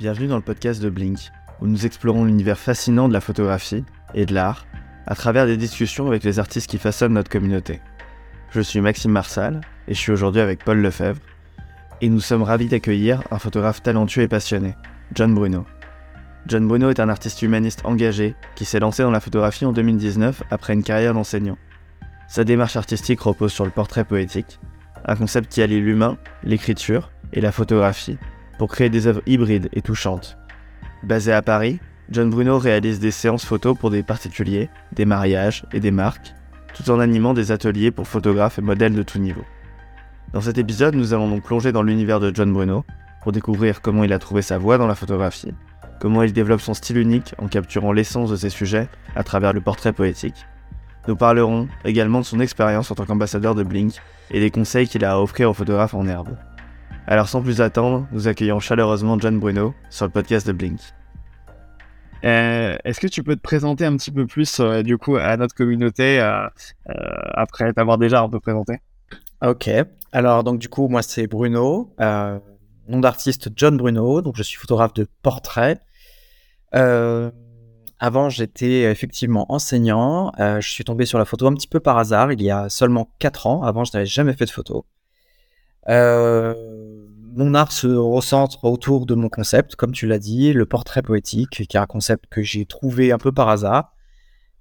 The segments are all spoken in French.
Bienvenue dans le podcast de Blink, où nous explorons l'univers fascinant de la photographie et de l'art à travers des discussions avec les artistes qui façonnent notre communauté. Je suis Maxime Marsal et je suis aujourd'hui avec Paul Lefebvre, et nous sommes ravis d'accueillir un photographe talentueux et passionné, John Bruno. John Bruno est un artiste humaniste engagé qui s'est lancé dans la photographie en 2019 après une carrière d'enseignant. Sa démarche artistique repose sur le portrait poétique, un concept qui allie l'humain, l'écriture et la photographie pour créer des œuvres hybrides et touchantes. Basé à Paris, John Bruno réalise des séances photos pour des particuliers, des mariages et des marques, tout en animant des ateliers pour photographes et modèles de tout niveau. Dans cet épisode, nous allons donc plonger dans l'univers de John Bruno pour découvrir comment il a trouvé sa voix dans la photographie, comment il développe son style unique en capturant l'essence de ses sujets à travers le portrait poétique. Nous parlerons également de son expérience en tant qu'ambassadeur de Blink et des conseils qu'il a à offrir aux photographes en herbe. Alors sans plus attendre, nous accueillons chaleureusement John Bruno sur le podcast de Blink. Euh, Est-ce que tu peux te présenter un petit peu plus euh, du coup à notre communauté euh, euh après t'avoir déjà un peu présenté? Ok. Alors donc du coup moi c'est Bruno, euh, nom d'artiste John Bruno, donc je suis photographe de portrait. avant j'étais effectivement enseignant. je suis tombé sur la photo un petit peu par hasard il y a seulement 4 ans. Avant je n'avais jamais fait de photo. Euh, mon art se recentre autour de mon concept, comme tu l'as dit, le portrait poétique, qui est un concept que j'ai trouvé un peu par hasard.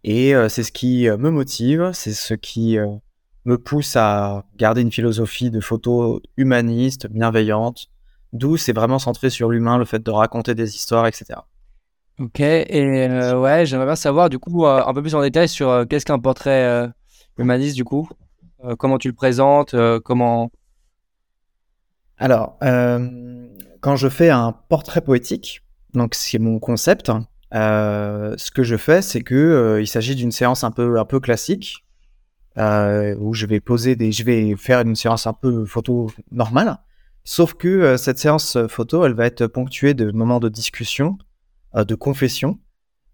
Et euh, c'est ce qui euh, me motive, c'est ce qui me pousse à garder une philosophie de photo humaniste, bienveillante, douce et vraiment centrée sur l'humain, le fait de raconter des histoires, etc. Ok, et ouais, j'aimerais bien savoir du coup un peu plus en détail sur qu'est-ce qu'un portrait humaniste du coup, comment tu le présentes, comment alors, euh, quand je fais un portrait poétique, donc c'est mon concept, euh, ce que je fais, c'est que euh, il s'agit d'une séance un peu un peu classique où je vais poser des, je vais faire une séance un peu photo normale, sauf que cette séance photo, elle va être ponctuée de moments de discussion, de confession,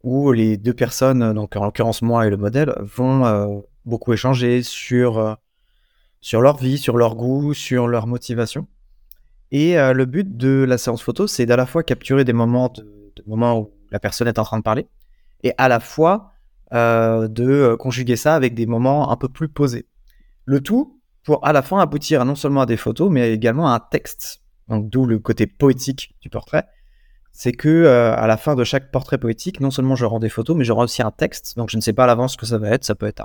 où les deux personnes, donc en l'occurrence moi et le modèle, vont beaucoup échanger sur sur leur vie, sur leur goût, sur leur motivation. Et euh, le but de la séance photo, c'est d'à la fois capturer des moments, moments où la personne est en train de parler, et à la fois euh, de euh, conjuguer ça avec des moments un peu plus posés. Le tout pour à la fin aboutir non seulement à des photos, mais également à un texte. Donc d'où le côté poétique du portrait. C'est que à la fin de chaque portrait poétique, non seulement je rends des photos, mais je rends aussi un texte. Donc je ne sais pas à l'avance ce que ça va être. Ça peut être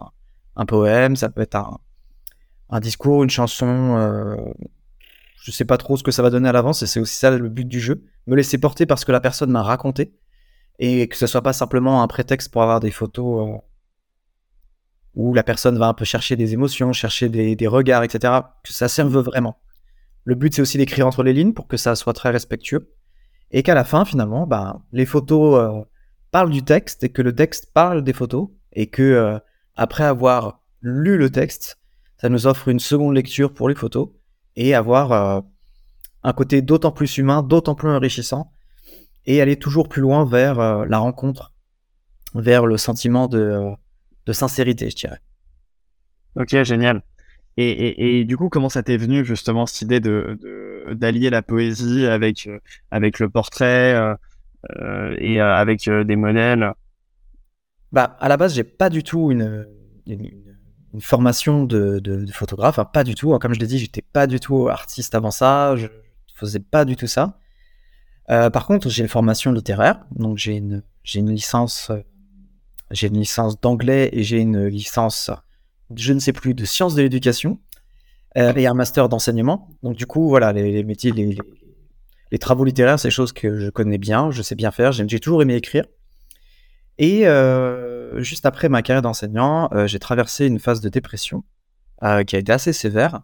un, poème, ça peut être un discours, une chanson, je sais pas trop ce que ça va donner à l'avance et c'est aussi ça le but du jeu. Me laisser porter parce que la personne m'a raconté et que ce soit pas simplement un prétexte pour avoir des photos euh, où la personne va un peu chercher des émotions, chercher des, regards, etc. Que ça serve vraiment. Le but c'est aussi d'écrire entre les lignes pour que ça soit très respectueux et qu'à la fin finalement, bah, les photos euh, parlent du texte et que le texte parle des photos et que euh, après avoir lu le texte, ça nous offre une seconde lecture pour les photos et avoir euh, un côté d'autant plus humain, d'autant plus enrichissant, et aller toujours plus loin vers euh, la rencontre, vers le sentiment de, euh, de, sincérité, je dirais. Ok, génial. Et, et, du coup, comment ça t'est venu justement cette idée de d'allier la poésie avec avec le portrait euh, et avec des modèles? Bah, à la base, j'ai pas du tout une, une une formation de, photographe, hein, pas du tout. Comme je l'ai dit, j'étais pas du tout artiste avant ça, je faisais pas du tout ça. Euh, par contre, j'ai une formation littéraire, donc j'ai une, une licence, euh, j'ai une licence d'anglais et j'ai une licence, je ne sais plus, de sciences de l'éducation euh, et un master d'enseignement. Donc du coup, voilà, les, métiers, les, travaux littéraires, c'est des choses que je connais bien, je sais bien faire. J'ai toujours aimé écrire. Et juste après ma carrière d'enseignant, euh, j'ai traversé une phase de dépression euh, qui a été assez sévère.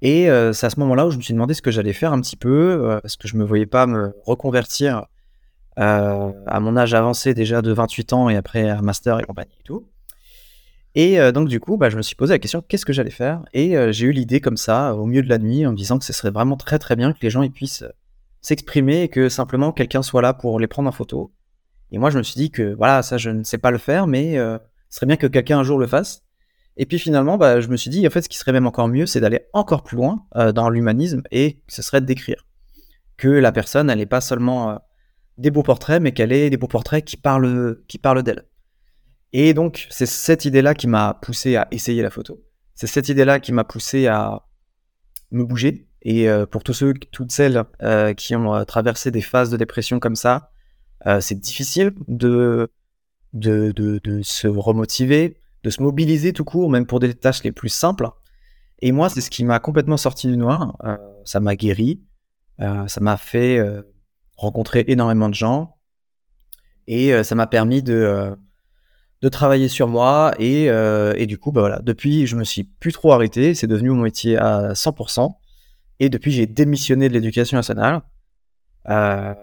Et c'est à ce moment-là où je me suis demandé ce que j'allais faire un petit peu, parce que je me voyais pas me reconvertir à mon âge avancé déjà de 28 ans et après un master et compagnie et tout. Et donc du coup, bah, je me suis posé la question qu'est-ce que j'allais faire? Et j'ai eu l'idée comme ça, au milieu de la nuit, en me disant que ce serait vraiment très très bien que les gens puissent s'exprimer et que simplement quelqu'un soit là pour les prendre en photo et moi, je me suis dit que voilà, ça, je ne sais pas le faire, mais euh, ce serait bien que quelqu'un un jour le fasse. Et puis finalement, bah, je me suis dit, en fait, ce qui serait même encore mieux, c'est d'aller encore plus loin euh, dans l'humanisme et ce serait d'écrire. Que la personne, elle n'est pas seulement euh, des beaux portraits, mais qu'elle ait des beaux portraits qui parlent, qui parlent d'elle. Et donc, c'est cette idée-là qui m'a poussé à essayer la photo. C'est cette idée-là qui m'a poussé à me bouger. Et pour tous ceux, toutes celles qui ont traversé des phases de dépression comme ça, c'est difficile de, de, de, de, se remotiver, de se mobiliser tout court, même pour des tâches les plus simples. Et moi, c'est ce qui m'a complètement sorti du noir. ça m'a guéri, ça m'a fait rencontrer énormément de gens, et ça m'a permis de de travailler sur moi. Et, euh, et du coup bah voilà. Depuis je me suis plus trop arrêté. C'est devenu mon métier à 100% et depuis j'ai démissionné de l'éducation nationale. Euh,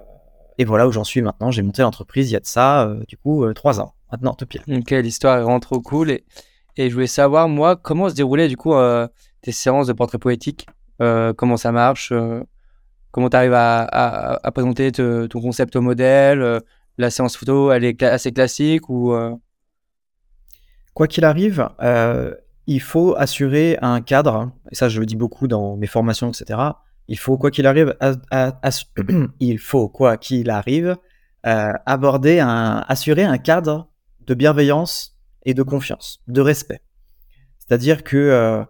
et voilà où j'en suis maintenant. J'ai monté l'entreprise il y a de ça euh, du coup trois ans maintenant tout pire ok l'histoire est vraiment trop cool. Et, et je voulais savoir moi comment se déroulaient du coup tes séances de portrait poétique? Comment ça marche comment tu arrives à, à, à présenter ton concept au modèle la séance photo elle est assez classique ou Quoi qu'il arrive, euh, il faut assurer un cadre, et ça je le dis beaucoup dans mes formations, etc. Il faut, quoi qu'il arrive, il faut, quoi qu'il arrive, euh, aborder un, assurer un cadre de bienveillance et de confiance, de respect. C'est-à-dire que euh,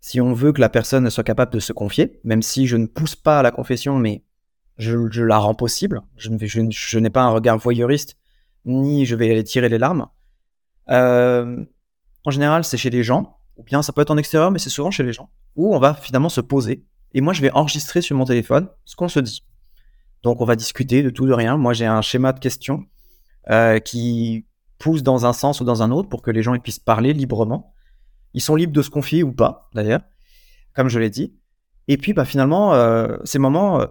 si on veut que la personne soit capable de se confier, même si je ne pousse pas à la confession, mais je, la rends possible, je, n'ai pas un regard voyeuriste, ni je vais tirer les larmes, euh, en général, c'est chez les gens, ou bien ça peut être en extérieur, mais c'est souvent chez les gens, où on va finalement se poser. Et moi, je vais enregistrer sur mon téléphone ce qu'on se dit. Donc, on va discuter de tout, de rien. Moi, j'ai un schéma de questions euh, qui pousse dans un sens ou dans un autre pour que les gens puissent parler librement. Ils sont libres de se confier ou pas, d'ailleurs, comme je l'ai dit. Et puis, bah, finalement, euh, ces moments, euh,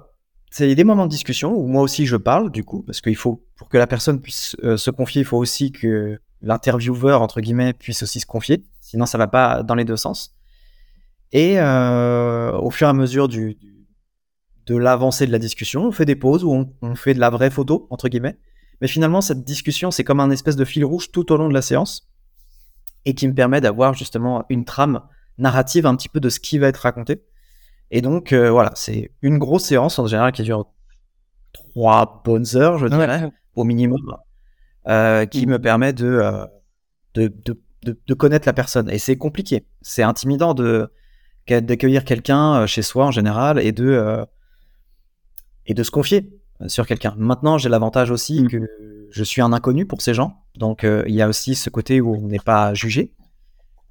c'est des moments de discussion où moi aussi je parle, du coup, parce qu'il faut, pour que la personne puisse se confier, il faut aussi que l'intervieweur, entre guillemets, puisse aussi se confier. Sinon, ça va pas dans les deux sens. Et euh, au fur et à mesure du, de l'avancée de la discussion, on fait des pauses où on, fait de la vraie photo, entre guillemets. Mais finalement, cette discussion, c'est comme un espèce de fil rouge tout au long de la séance et qui me permet d'avoir justement une trame narrative un petit peu de ce qui va être raconté. Et donc, euh, voilà, c'est une grosse séance en général qui dure trois bonnes heures, je dirais, au minimum. Euh, qui mm. me permet euh, de, de, de, de, connaître la personne. Et c'est compliqué. C'est intimidant de d'accueillir quelqu'un euh, chez soi en général et de et de se confier sur quelqu'un. Maintenant, j'ai l'avantage aussi mm. que je suis un inconnu pour ces gens. Donc, il y a aussi ce côté où on n'est pas jugé.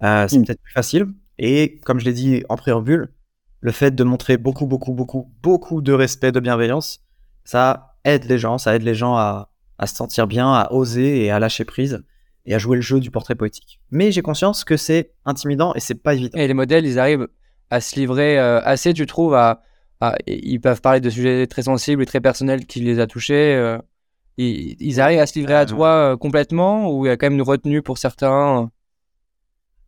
c'est mm. peut-être plus facile. Et comme je l'ai dit en préambule, le fait de montrer beaucoup, beaucoup, beaucoup, beaucoup de respect, de bienveillance, ça aide les gens, ça aide les gens à, à se sentir bien, à oser et à lâcher prise et à jouer le jeu du portrait poétique. Mais j'ai conscience que c'est intimidant et c'est pas évident. Et les modèles, ils arrivent à se livrer euh, assez, tu trouves, à, ils peuvent parler de sujets très sensibles et très personnels qui les a touchés. Euh, ils, arrivent à se livrer à euh. toi complètement ou il y a quand même une retenue pour certains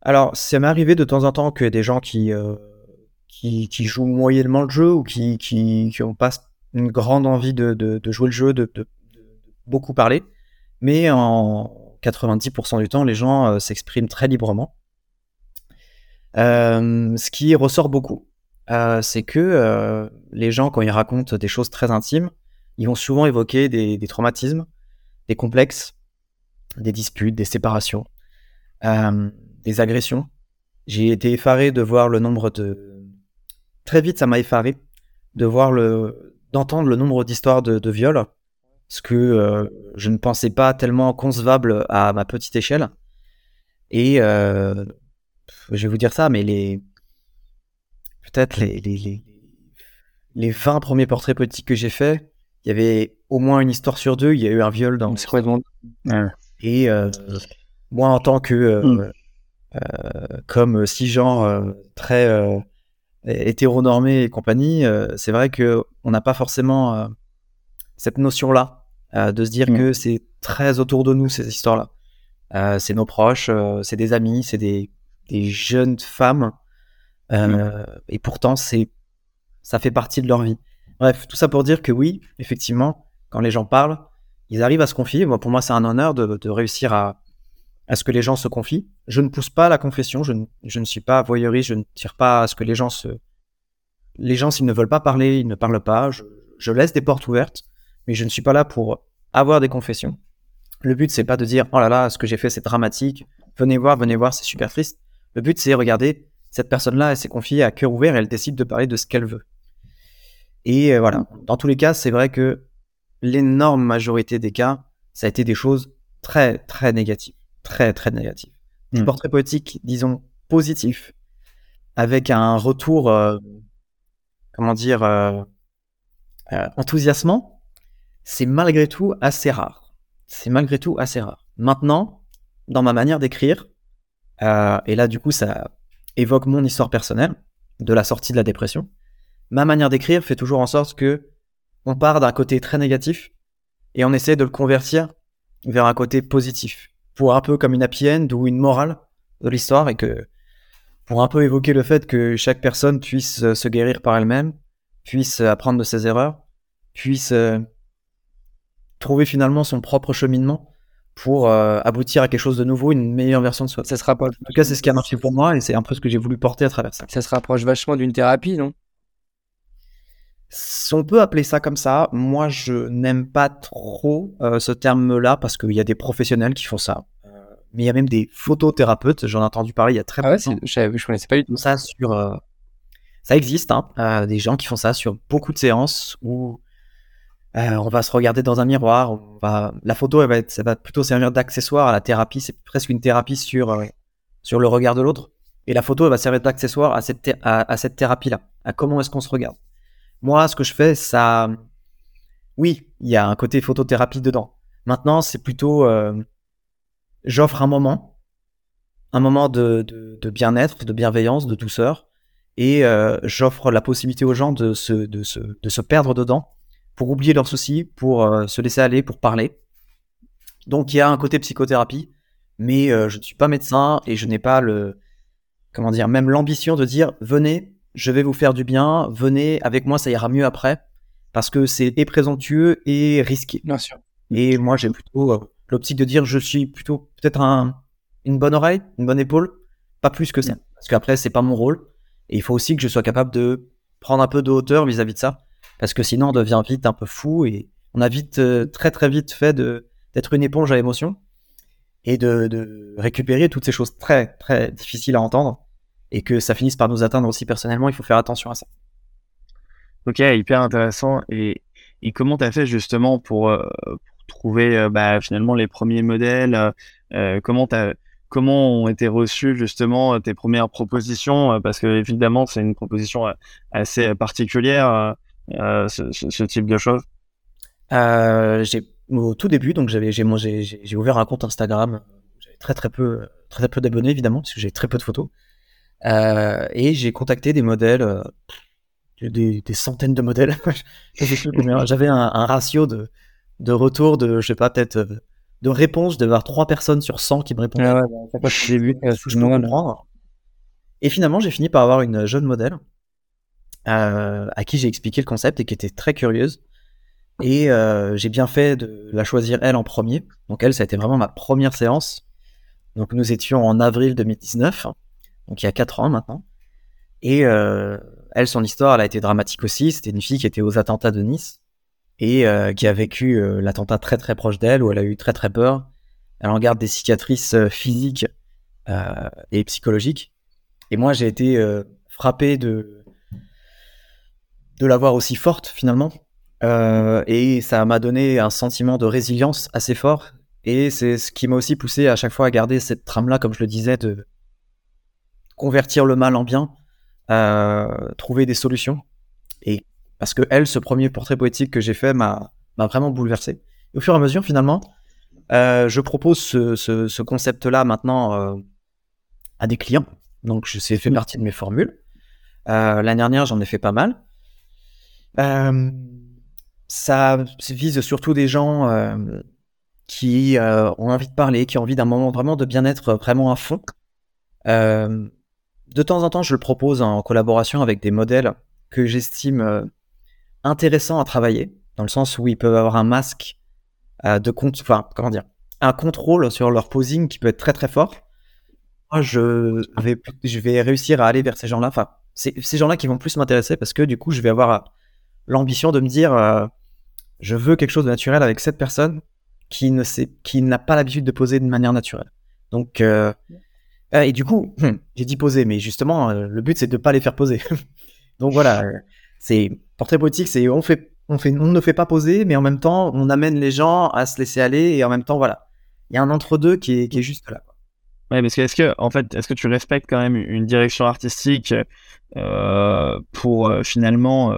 Alors, ça m'est arrivé de temps en temps que des gens qui, qui, qui, jouent moyennement le jeu ou qui, qui, qui ont pas une grande envie de, de, de jouer le jeu, de, de beaucoup parler, mais en 90% du temps, les gens euh, s'expriment très librement. Euh, ce qui ressort beaucoup, euh, c'est que les gens, quand ils racontent des choses très intimes, ils vont souvent évoquer des, traumatismes, des complexes, des disputes, des séparations, des agressions. J'ai été effaré de voir le nombre de... Très vite, ça m'a effaré de voir le... d'entendre le nombre d'histoires de, de viols ce que euh, je ne pensais pas tellement concevable à ma petite échelle. Et euh, je vais vous dire ça, mais les peut-être les, les, les, 20 premiers portraits politiques que j'ai faits, il y avait au moins une histoire sur deux, il y a eu un viol dans C'est monde. Et euh, moi, en tant que mm. comme cisgenre très hétéronormé et compagnie, c'est vrai que on n'a pas forcément cette notion-là euh, de se dire mm. que c'est très autour de nous ces histoires-là. Euh, c'est nos proches, euh, c'est des amis, c'est des, des, jeunes femmes, mm. et pourtant c'est ça fait partie de leur vie. Bref, tout ça pour dire que oui, effectivement, quand les gens parlent, ils arrivent à se confier. Moi, pour moi, c'est un honneur de, de réussir à, à ce que les gens se confient. Je ne pousse pas à la confession, je ne, je ne suis pas voyeuriste, je ne tire pas à ce que les gens se... Les gens, s'ils ne veulent pas parler, ils ne parlent pas. Je, je laisse des portes ouvertes mais je ne suis pas là pour avoir des confessions. Le but, c'est pas de dire oh là là, ce que j'ai fait, c'est dramatique. Venez voir, venez voir, c'est super triste. Le but, c'est regarder cette personne-là, elle s'est confiée à cœur ouvert, et elle décide de parler de ce qu'elle veut. Et euh, voilà. Dans tous les cas, c'est vrai que l'énorme majorité des cas, ça a été des choses très très négatives, très très négatives. Du Mm. portrait poétique, disons positif, avec un retour, euh, comment dire, euh, enthousiasmant, c'est malgré tout assez rare. C'est malgré tout assez rare. Maintenant, dans ma manière d'écrire, euh, et là du coup ça évoque mon histoire personnelle de la sortie de la dépression, ma manière d'écrire fait toujours en sorte que on part d'un côté très négatif et on essaie de le convertir vers un côté positif, pour un peu comme une happy ou une morale de l'histoire et que pour un peu évoquer le fait que chaque personne puisse euh, se guérir par elle-même, puisse euh, apprendre de ses erreurs, puisse trouver finalement son propre cheminement pour euh, aboutir à quelque chose de nouveau, une meilleure version de soi. Ça se rapproche. En tout cas, c'est ce qui a marché pour moi et c'est un peu ce que j'ai voulu porter à travers ça. Ça se rapproche vachement d'une thérapie, non? Si On peut appeler ça comme ça. Moi, je n'aime pas trop euh, ce terme-là parce qu'il y a des professionnels qui font ça. Euh, mais il y a même des photothérapeutes. J'en ai entendu parler il y a très Ah ouais, je, je connaissais pas du tout. ça sur. Ça existe, hein, des gens qui font ça sur beaucoup de séances où euh, on va se regarder dans un miroir. La photo, elle va, être... ça va plutôt servir d'accessoire à la thérapie. C'est presque une thérapie sur, euh, sur le regard de l'autre. Et la photo, elle va servir d'accessoire à cette, à, cette thérapie-là, à comment est-ce qu'on se regarde. Moi, ce que je fais, ça. Oui, il y a un côté photothérapie dedans. Maintenant, c'est plutôt. euh, J'offre un moment, un moment de, de, de bien-être, de bienveillance, de douceur, et j'offre la possibilité aux gens de se, de, se, de se perdre dedans pour oublier leurs soucis, pour euh, se laisser aller, pour parler. Donc il y a un côté psychothérapie, mais euh, je ne suis pas médecin et je n'ai pas le, comment dire, même l'ambition de dire venez, je vais vous faire du bien, venez avec moi, ça ira mieux après, parce que c'est et présomptueux et risqué. Bien sûr. Et moi, j'ai plutôt euh, l'optique de dire je suis plutôt peut-être un, une bonne oreille, une bonne épaule, pas plus que ça. Parce qu'après, c'est pas mon rôle. Et il faut aussi que je sois capable de prendre un peu de hauteur vis-à-vis de ça. Parce que sinon, on devient vite un peu fou et on a vite, euh, très très vite fait d'être une éponge à émotion et de, de récupérer toutes ces choses très très difficiles à entendre et que ça finisse par nous atteindre aussi personnellement. Il faut faire attention à ça. Ok, hyper intéressant. Et, et comment tu as fait justement pour, euh, trouver euh, bah, finalement les premiers modèles comment, t'as- comment ont été reçues justement tes premières propositions? Parce que évidemment, c'est une proposition assez particulière, ce, ce- type de choses? Euh, j'ai au tout début, donc j'avais j'ai ouvert un compte Instagram. J'avais très très peu très, très peu d'abonnés évidemment parce que j'ai très peu de photos. Euh, et j'ai contacté des modèles, euh, des, des centaines de modèles. J'avais un, un ratio de de retour de je sais pas peut-être euh, de réponse. Je devais avoir trois personnes sur 100 qui me répondaient. Ah ouais, bah, euh, je peux comprendre. Et finalement, j'ai fini par avoir une jeune modèle euh, à qui j'ai expliqué le concept et qui était très curieuse. Et euh, j'ai bien fait de la choisir elle en premier. Donc elle, ça a été vraiment ma première séance. Donc nous étions en avril 2019, donc il y a 4 ans maintenant. Et euh, elle, son histoire, elle a été dramatique aussi. C'était une fille qui était aux attentats de Nice et euh, qui a vécu euh, l'attentat très très proche d'elle, où elle a eu très très peur. Elle en garde des cicatrices euh, physiques euh, et psychologiques. Et moi, j'ai été euh, frappé de de la voir aussi forte finalement. Euh, et ça m'a donné un sentiment de résilience assez fort. Et c'est ce qui m'a aussi poussé à chaque fois à garder cette trame-là, comme je le disais, de convertir le mal en bien, euh, trouver des solutions. Et parce que elle, ce premier portrait poétique que j'ai fait m'a vraiment bouleversé. Et au fur et à mesure, finalement, euh, je propose ce, ce, ce concept-là maintenant à des clients. Donc, c'est fait partie de mes formules. L'année dernière, j'en ai fait pas mal. Euh, ça vise surtout des gens euh, qui euh, ont envie de parler, qui ont envie d'un moment vraiment de bien-être vraiment à fond. De temps en temps, je le propose en collaboration avec des modèles que j'estime intéressants à travailler, dans le sens où ils peuvent avoir un masque de compte, enfin, comment dire, un contrôle sur leur posing qui peut être très très fort. Moi, je vais, réussir à aller vers ces gens-là. Enfin, ces gens-là qui vont plus m'intéresser parce que du coup, je vais avoir l'ambition de me dire, euh, Je veux quelque chose de naturel avec cette personne qui ne sait, qui n'a pas l'habitude de poser de manière naturelle. Donc, euh, euh, et du coup, hum, j'ai dit poser, mais justement, le but c'est de pas les faire poser. Donc voilà, c'est portrait poétique, c'est on fait, on fait, on ne fait pas poser, mais en même temps, on amène les gens à se laisser aller, et en même temps, voilà, il y a un entre deux qui est, qui est juste là. Ouais, parce que est-ce que en fait, est-ce que tu respectes quand même une direction artistique pour finalement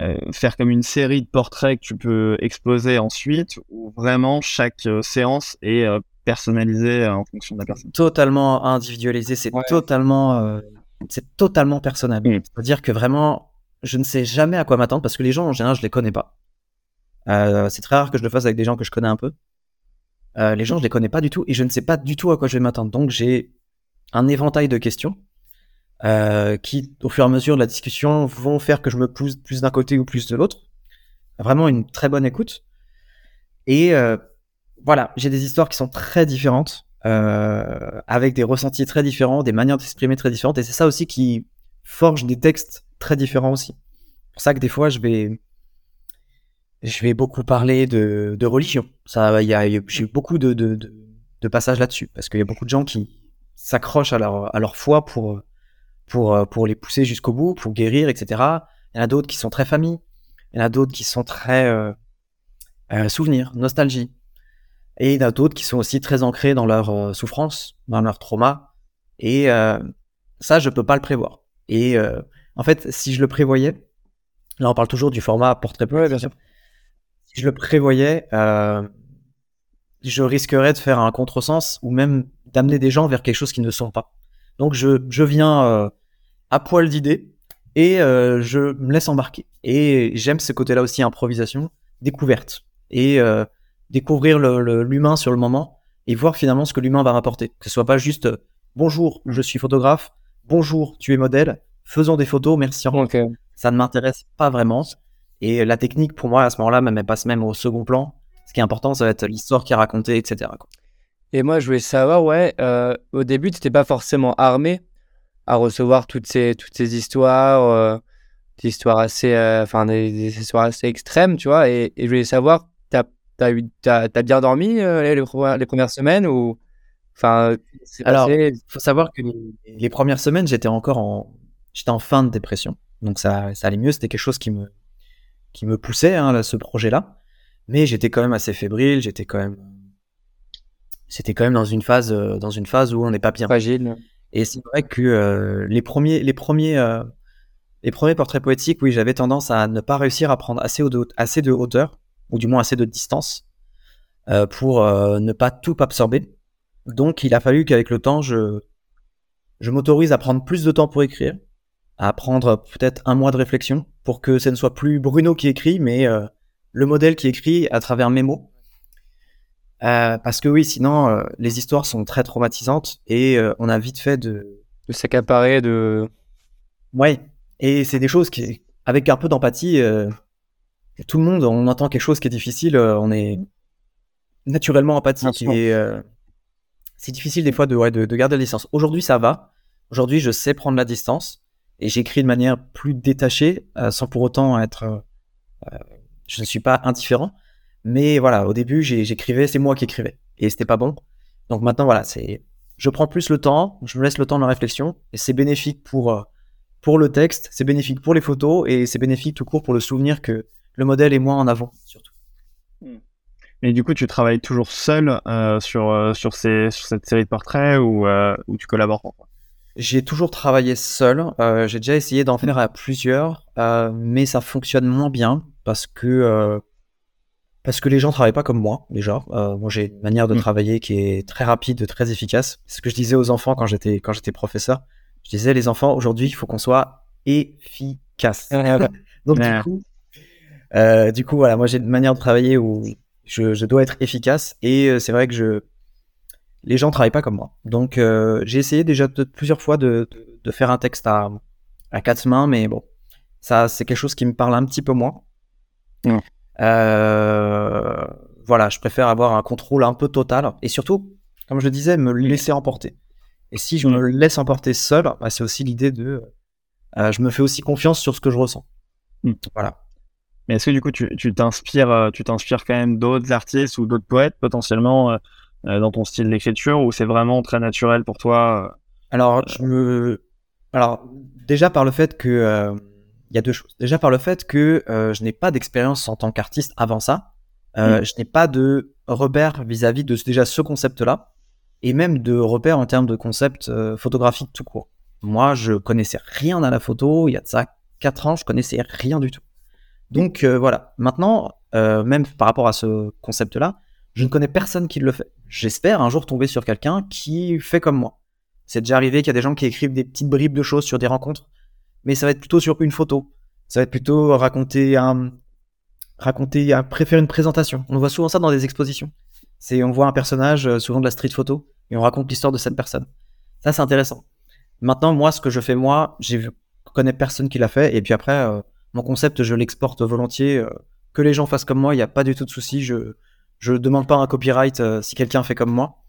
euh, faire comme une série de portraits que tu peux exposer ensuite, ou vraiment chaque euh, séance est euh, personnalisée euh, en fonction de la personne Totalement individualisé, c'est Ouais. totalement, euh, c'est totalement personnel. Mm. C'est-à-dire que vraiment, je ne sais jamais à quoi m'attendre parce que les gens en général, je les connais pas. Euh, c'est très rare que je le fasse avec des gens que je connais un peu. Euh, les gens, je les connais pas du tout et je ne sais pas du tout à quoi je vais m'attendre. Donc j'ai un éventail de questions euh, qui, au fur et à mesure de la discussion, vont faire que je me pousse plus d'un côté ou plus de l'autre. Vraiment une très bonne écoute. Et euh, voilà, j'ai des histoires qui sont très différentes, euh, avec des ressentis très différents, des manières d'exprimer très différentes, et c'est ça aussi qui forge des textes très différents aussi. C'est pour ça que des fois, je vais, je vais beaucoup parler de, religion. Ça, il y a, j'ai eu beaucoup de, passages là-dessus, parce qu'il y a beaucoup de gens qui s'accrochent à leur foi pour, pour, pour les pousser jusqu'au bout, pour guérir, etc. Il y en a d'autres qui sont très famille. Il y en a d'autres qui sont très euh, euh, souvenirs, nostalgie. Et il y en a d'autres qui sont aussi très ancrés dans leur euh, souffrance, dans leur trauma. Et euh, ça, je peux pas le prévoir. Et euh, en fait, si je le prévoyais, là on parle toujours du format portrait Ouais, bien sûr. Si je le prévoyais, euh, je risquerais de faire un contresens ou même d'amener des gens vers quelque chose qu'ils ne sont pas. Donc je, je viens euh, à poil d'idées et euh, je me laisse embarquer. Et j'aime ce côté-là aussi, improvisation, découverte. Et euh, découvrir le- le- l'humain sur le moment et voir finalement ce que l'humain va rapporter. Que ce soit pas juste bonjour, je suis photographe, bonjour, tu es modèle, faisons des photos, merci. Ça ne m'intéresse pas vraiment. Et la technique, pour moi, à ce moment-là, même, elle passe même au second plan. Ce qui est important, ça va être l'histoire qui est racontée, etc. quoi. Et moi, je voulais savoir, ouais, euh, au début, tu n'étais pas forcément armé à recevoir toutes ces, toutes ces histoires, euh, des histoires assez, euh, enfin, des, des histoires assez extrêmes, tu vois. Et, et je voulais savoir, eu, t'as, t'as bien dormi les, les premières- semaines ou, enfin, Alors, Il faut savoir que les, les premières semaines, j'étais encore en, j'étais en fin de dépression. Donc ça, ça allait mieux. C'était quelque chose qui me, qui me poussait, hein, là, ce projet-là. Mais j'étais quand même assez fébrile. J'étais quand même, c'était quand même dans une phase, euh, dans une phase où on n'est pas bien. fragile. Et c'est vrai que euh, les premiers, les premiers, euh, les premiers portraits poétiques, oui, j'avais tendance à ne pas réussir à prendre assez, de, assez de hauteur, ou du moins assez de distance, pour ne pas tout absorber. Donc, il a fallu qu'avec le temps, je, je m'autorise à prendre plus de temps pour écrire, à prendre peut-être un mois de réflexion, pour que ce ne soit plus Bruno qui écrit, mais euh, le modèle qui écrit à travers mes mots. Euh, parce que oui, sinon, euh, les histoires sont très traumatisantes et euh, on a vite fait de, De s'accaparer, de. Ouais, et c'est des choses qui, avec un peu d'empathie, tout le monde, on entend quelque chose qui est difficile, on est naturellement empathique et c'est difficile des fois de, ouais, de, de garder la distance. Aujourd'hui, ça va. Aujourd'hui, je sais prendre la distance et j'écris de manière plus détachée, sans pour autant être. je ne suis pas indifférent, mais voilà, au début, j'écrivais, c'est moi qui écrivais et c'était pas bon. Donc maintenant, voilà, c'est. Je prends plus le temps, je me laisse le temps de la réflexion et c'est bénéfique pour. euh, pour le texte, c'est bénéfique pour les photos et c'est bénéfique tout court pour le souvenir que le modèle est moins en avant, surtout. Mais du coup, tu travailles toujours seul euh, sur, euh, sur, ces, sur cette série de portraits ou, euh, ou tu collabores J'ai toujours travaillé seul. euh, j'ai déjà essayé d'en faire à plusieurs, mais ça fonctionne moins bien parce que parce que les gens travaillent pas comme moi déjà. Euh, moi, j'ai une manière de Mm. travailler qui est très rapide, très efficace. C'est ce que je disais aux enfants quand j'étais quand j'étais professeur. Je disais les enfants aujourd'hui, il faut qu'on soit efficace. Donc du coup, euh, du coup, voilà, moi j'ai une manière de travailler où je, je dois être efficace et euh, c'est vrai que je, les gens travaillent pas comme moi. Donc euh, j'ai essayé déjà de- plusieurs fois de, de, de faire un texte à, à quatre mains, mais bon, ça c'est quelque chose qui me parle un petit peu moins. Ouais. Euh, voilà, je préfère avoir un contrôle un peu total et surtout, comme je le disais, me laisser emporter. Et si je me laisse emporter seul, bah, c'est aussi l'idée de, euh, je me fais aussi confiance sur ce que je ressens. Mm. Voilà. Mais est-ce que du coup, tu t'inspires, tu t'inspires quand même d'autres artistes ou d'autres poètes potentiellement dans ton style d'écriture ou c'est vraiment très naturel pour toi Alors, je me... Alors, déjà par le fait que il y a deux choses. Déjà par le fait que je n'ai pas d'expérience en tant qu'artiste avant ça. Euh, mm. Je n'ai pas de repère vis-à-vis de déjà ce concept-là, et même de repère en termes de concept euh, photographique tout court. Moi, je connaissais rien à la photo, il y a de ça 4 ans, je connaissais rien du tout. Donc euh, voilà, maintenant, même par rapport à ce concept-là, je ne connais personne qui le fait. J'espère un jour tomber sur quelqu'un qui fait comme moi. C'est déjà arrivé qu'il y a des gens qui écrivent des petites bribes de choses sur des rencontres, mais ça va être plutôt sur une photo. Ça va être plutôt raconter un, raconter, à préférer une présentation. On voit souvent ça dans des expositions. C'est on voit un personnage, euh, souvent de la street photo, et on raconte l'histoire de cette personne. Ça, c'est intéressant. Maintenant, moi, ce que je fais moi, j'ai connais personne qui l'a fait, et puis après, euh, mon concept, je l'exporte volontiers. Euh, que les gens fassent comme moi, il n'y a pas du tout de souci. Je je demande pas un copyright si quelqu'un fait comme moi.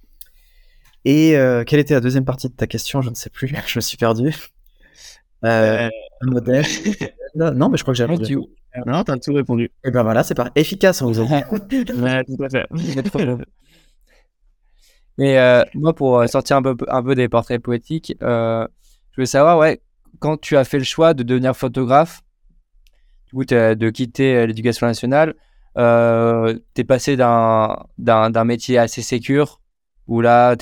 Et quelle était la deuxième partie de ta question? Je ne sais plus. je me suis perdu. Un modèle. non, mais je crois que j'ai répondu. Non, t'as tout répondu. Et eh ben voilà, c'est pas efficace, on vous ouais, tout à fait. Mais euh, moi, pour euh, sortir un peu, un peu des portraits poétiques, euh, je veux savoir, ouais, quand tu as fait le choix de devenir photographe, du coup, de quitter l'éducation nationale, euh, tu es passé d'un métier assez sécure, où là,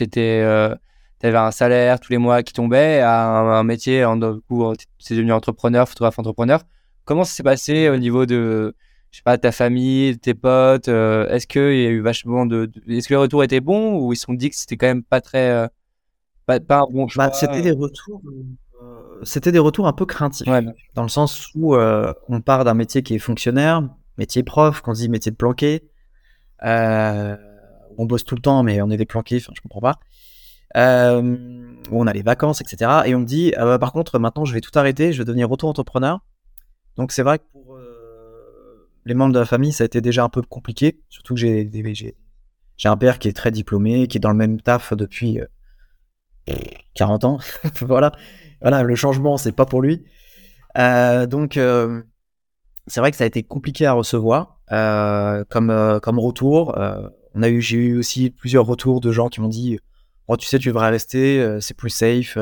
tu avais un salaire tous les mois qui tombait, à un, métier, en, coup, tu es devenu entrepreneur, photographe entrepreneur. Comment ça s'est passé au niveau de, je sais pas, ta famille, tes potes euh, Est-ce qu'il y a eu vachement de, Est-ce que les retours étaient bons ou ils se sont dit que c'était quand même pas très. Euh, pas, pas, un bon choix bah, C'était des retours. Euh, c'était des retours un peu craintifs. Dans le sens où on part d'un métier qui est fonctionnaire, métier prof, qu'on dit métier de planqué. on bosse tout le temps, mais on est des planqués, enfin, je comprends pas. Où on a les vacances, etc. Et on me dit, ah bah, par contre, maintenant, je vais tout arrêter, je vais devenir auto-entrepreneur. Donc c'est vrai que pour euh, les membres de la famille, ça a été déjà un peu compliqué, surtout que j'ai j'ai un père qui est très diplômé, qui est dans le même taf depuis 40 euh, ans. voilà, voilà, le changement, c'est pas pour lui. Euh, donc c'est vrai que ça a été compliqué à recevoir comme comme retour. on a j'ai eu aussi plusieurs retours de gens qui m'ont dit, oh, tu sais, tu devrais rester, c'est plus safe.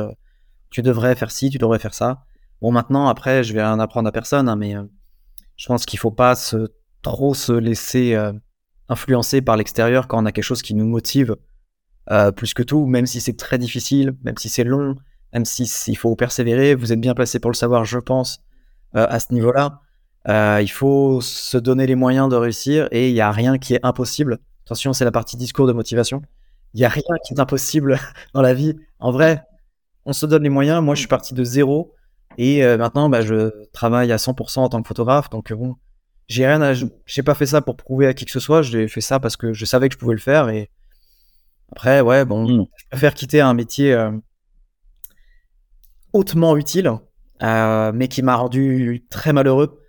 tu devrais faire ci, tu devrais faire ça. Bon, maintenant, après, je vais rien apprendre à personne, hein, mais euh, je pense qu'il faut pas trop se laisser euh, influencer par l'extérieur quand on a quelque chose qui nous motive euh, plus que tout, même si c'est très difficile, même si c'est long, même si il faut persévérer. Vous êtes bien placé pour le savoir, je pense, à ce niveau-là. il faut se donner les moyens de réussir et il n'y a rien qui est impossible. Attention, c'est la partie discours de motivation. Il n'y a rien qui est impossible dans la vie. En vrai, on se donne les moyens. Moi, je suis parti de zéro. Et euh, maintenant, bah, je travaille à 100% en tant que photographe. Donc euh, bon, j'ai rien à, j'ai pas fait ça pour prouver à qui que ce soit. J'ai fait ça parce que je savais que je pouvais le faire. Et après, ouais, bon, mmh. je préfère quitter un métier euh, hautement utile, mais qui m'a rendu très malheureux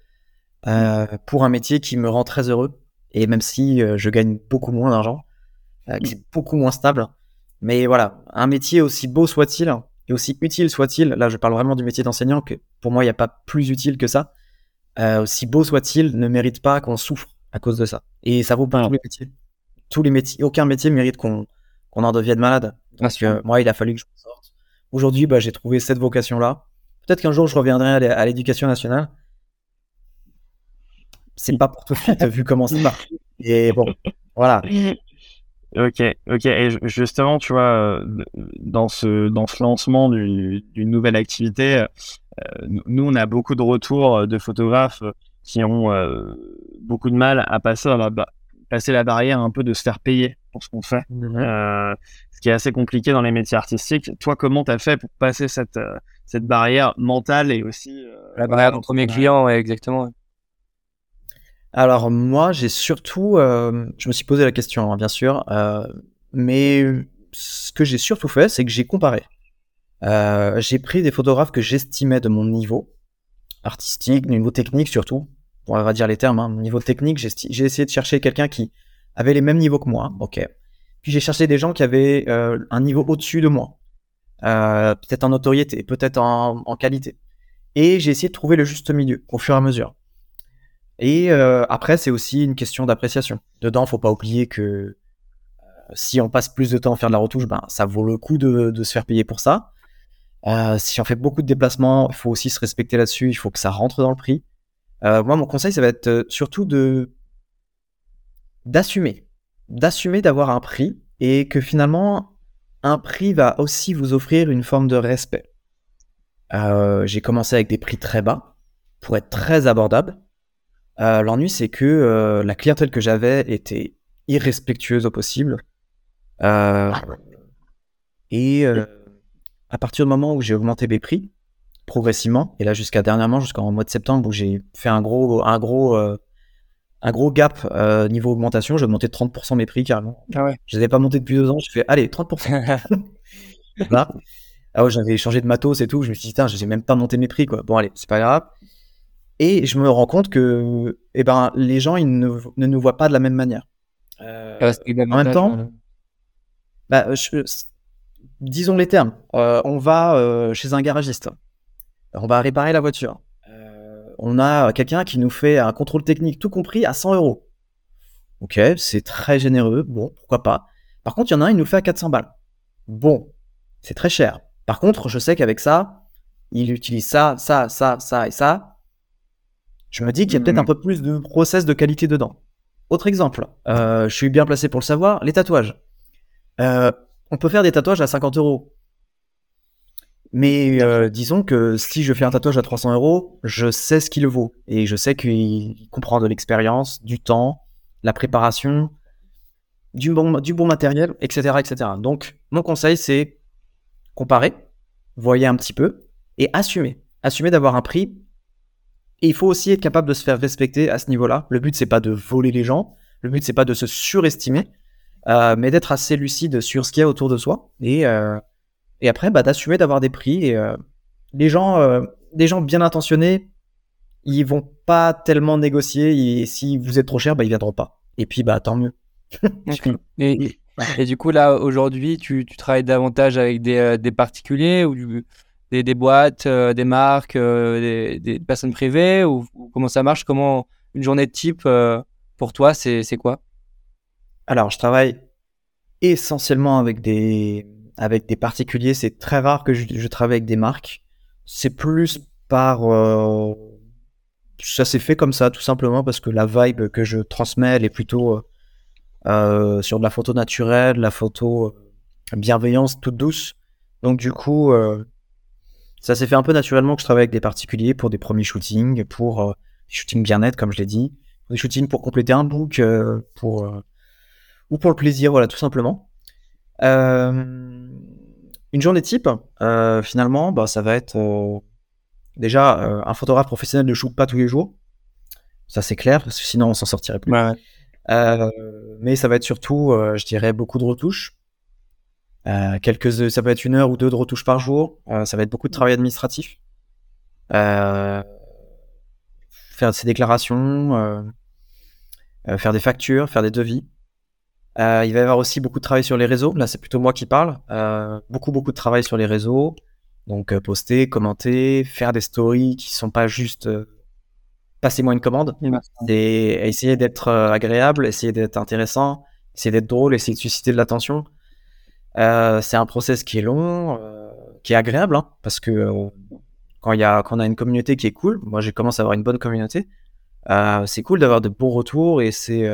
pour un métier qui me rend très heureux. Et même si je gagne beaucoup moins d'argent, c'est beaucoup moins stable. Mais voilà, un métier aussi beau soit-il, et aussi utile soit-il, là je parle vraiment du métier d'enseignant, que pour moi il n'y a pas plus utile que ça, euh, aussi beau soit-il, ne mérite pas qu'on souffre à cause de ça. Et ça vaut pour tous les métiers. Tous les métiers, aucun métier mérite qu'on en devienne malade. Parce que moi il a fallu que je sorte. Aujourd'hui, bah, j'ai trouvé cette vocation-là. Peut-être qu'un jour je reviendrai à l'éducation nationale. C'est pas pour tout de suite, vu comment ça marche. Et bon, voilà. Ok, ok. Et justement, tu vois, euh, dans ce dans ce lancement d'une nouvelle activité, euh, nous on a beaucoup de retours de photographes qui ont euh, beaucoup de mal à passer la passer la barrière un peu de se faire payer pour ce qu'on fait, mmh ce qui est assez compliqué dans les métiers artistiques. Toi, comment t'as fait pour passer cette cette barrière mentale et aussi la barrière de premier client, ouais, exactement. Alors moi, j'ai surtout, euh, je me suis posé la question, hein, bien sûr, euh, mais ce que j'ai surtout fait, c'est que j'ai comparé. Euh, j'ai pris des photographes que j'estimais de mon niveau artistique, niveau technique surtout. On va dire les termes. Hein, niveau technique, j'ai essayé de chercher quelqu'un qui avait les mêmes niveaux que moi. Ok. Puis j'ai cherché des gens qui avaient un niveau au-dessus de moi, peut-être en notoriété, peut-être en, en qualité. Et j'ai essayé de trouver le juste milieu au fur et à mesure. Et euh, après, c'est aussi une question d'appréciation. Dedans, faut pas oublier que euh, si on passe plus de temps à faire de la retouche, ben, ça vaut le coup de, se faire payer pour ça. Euh, si on fait beaucoup de déplacements, il faut aussi se respecter là-dessus, il faut que ça rentre dans le prix. Moi, mon conseil, ça va être surtout de d'assumer, d'assumer d'avoir un prix et que finalement, un prix va aussi vous offrir une forme de respect. J'ai commencé avec des prix très bas pour être très abordable. Euh, L'ennui, c'est que euh, la clientèle que j'avais était irrespectueuse au possible. Euh, et à partir du moment où j'ai augmenté mes prix progressivement, et là jusqu'à dernièrement, jusqu'en mois de septembre, où j'ai fait un gros, un gros, un gros gap niveau augmentation, j'ai augmenté de 30% mes prix carrément. Ah ouais. Je les avais pas montés depuis deux ans, j'ai fait allez 30%. Là. Ah ouais, j'avais changé de matos et tout, je me suis dit putain, j'ai même pas monté mes prix quoi. Bon allez, c'est pas grave. Et je me rends compte que eh ben, les gens ils ne, ne nous voient pas de la même manière. Euh, en même temps, bah, je- disons les termes. Euh, on va euh, chez un garagiste. On va réparer la voiture. Euh, on a quelqu'un qui nous fait un contrôle technique, tout compris, à 100 euros. Ok, c'est très généreux. Bon, pourquoi pas. Par contre, il y en a un, il nous fait à 400 balles. Bon, c'est très cher. Par contre, je sais qu'avec ça, il utilise ça, ça, ça, ça et ça. Je me dis qu'il y a peut-être un peu plus de process de qualité dedans. Autre exemple, euh, je suis bien placé pour le savoir, les tatouages. Euh, on peut faire des tatouages à 50 euros. Mais euh, disons que si je fais un tatouage à 300 euros, je sais ce qu'il vaut. Et je sais qu'il comprend de l'expérience, du temps, la préparation, du bon, du bon matériel, etc., etc. Donc, mon conseil, c'est comparer, voyez un petit peu, et assumer. Assumer d'avoir un prix. Et il faut aussi être capable de se faire respecter à ce niveau-là. Le but, c'est pas de voler les gens. Le but, c'est pas de se surestimer, euh, mais d'être assez lucide sur ce qu'il y a autour de soi. Et, euh, et après, bah, d'assumer d'avoir des prix. Et euh, les gens, des gens bien intentionnés, ils vont pas tellement négocier. Et si vous êtes trop cher, bah, ils viendront pas. Et puis, bah, tant mieux. Et, et du coup, là, aujourd'hui, tu, tu travailles davantage avec des, des particuliers ou du- des, boîtes, euh, des marques, euh, des, personnes privées ou, comment ça marche? Comment une journée de type euh, pour toi, c'est quoi? Alors, je travaille essentiellement avec des, avec des particuliers. C'est très rare que je, travaille avec des marques. C'est plus par. ça s'est fait comme ça, tout simplement, parce que la vibe que je transmets, elle est plutôt sur de la photo naturelle, la photo bienveillance, toute douce. Donc, du coup, ça s'est fait un peu naturellement que je travaille avec des particuliers pour des premiers shootings, pour euh, des shootings bien-être, comme je l'ai dit, pour des shootings pour compléter un book, euh, pour. euh, ou pour le plaisir, voilà, tout simplement. Une journée type, finalement, bah, ça va être déjà un photographe professionnel ne shoot pas tous les jours. Ça c'est clair, parce que sinon on s'en sortirait plus. Mais ça va être surtout, je dirais, beaucoup de retouches. Euh, quelques, ça peut être une heure ou deux de retouches par jour. Euh, ça va être beaucoup de travail administratif. Euh, faire ses déclarations, euh, euh, faire des factures, faire des devis. Euh, il va y avoir aussi beaucoup de travail sur les réseaux. Là, c'est plutôt moi qui parle. Euh, beaucoup, beaucoup de travail sur les réseaux. Donc, poster, commenter, faire des stories qui sont pas juste euh, passez-moi une commande. C'est essayer d'être agréable, essayer d'être intéressant, essayer d'être drôle, essayer de susciter de l'attention. Euh, c'est un process qui est long, euh, qui est agréable, hein, parce que euh, quand y a quand on a une communauté qui est cool, moi j'ai commencé à avoir une bonne communauté. Euh, c'est cool d'avoir de bons retours et c'est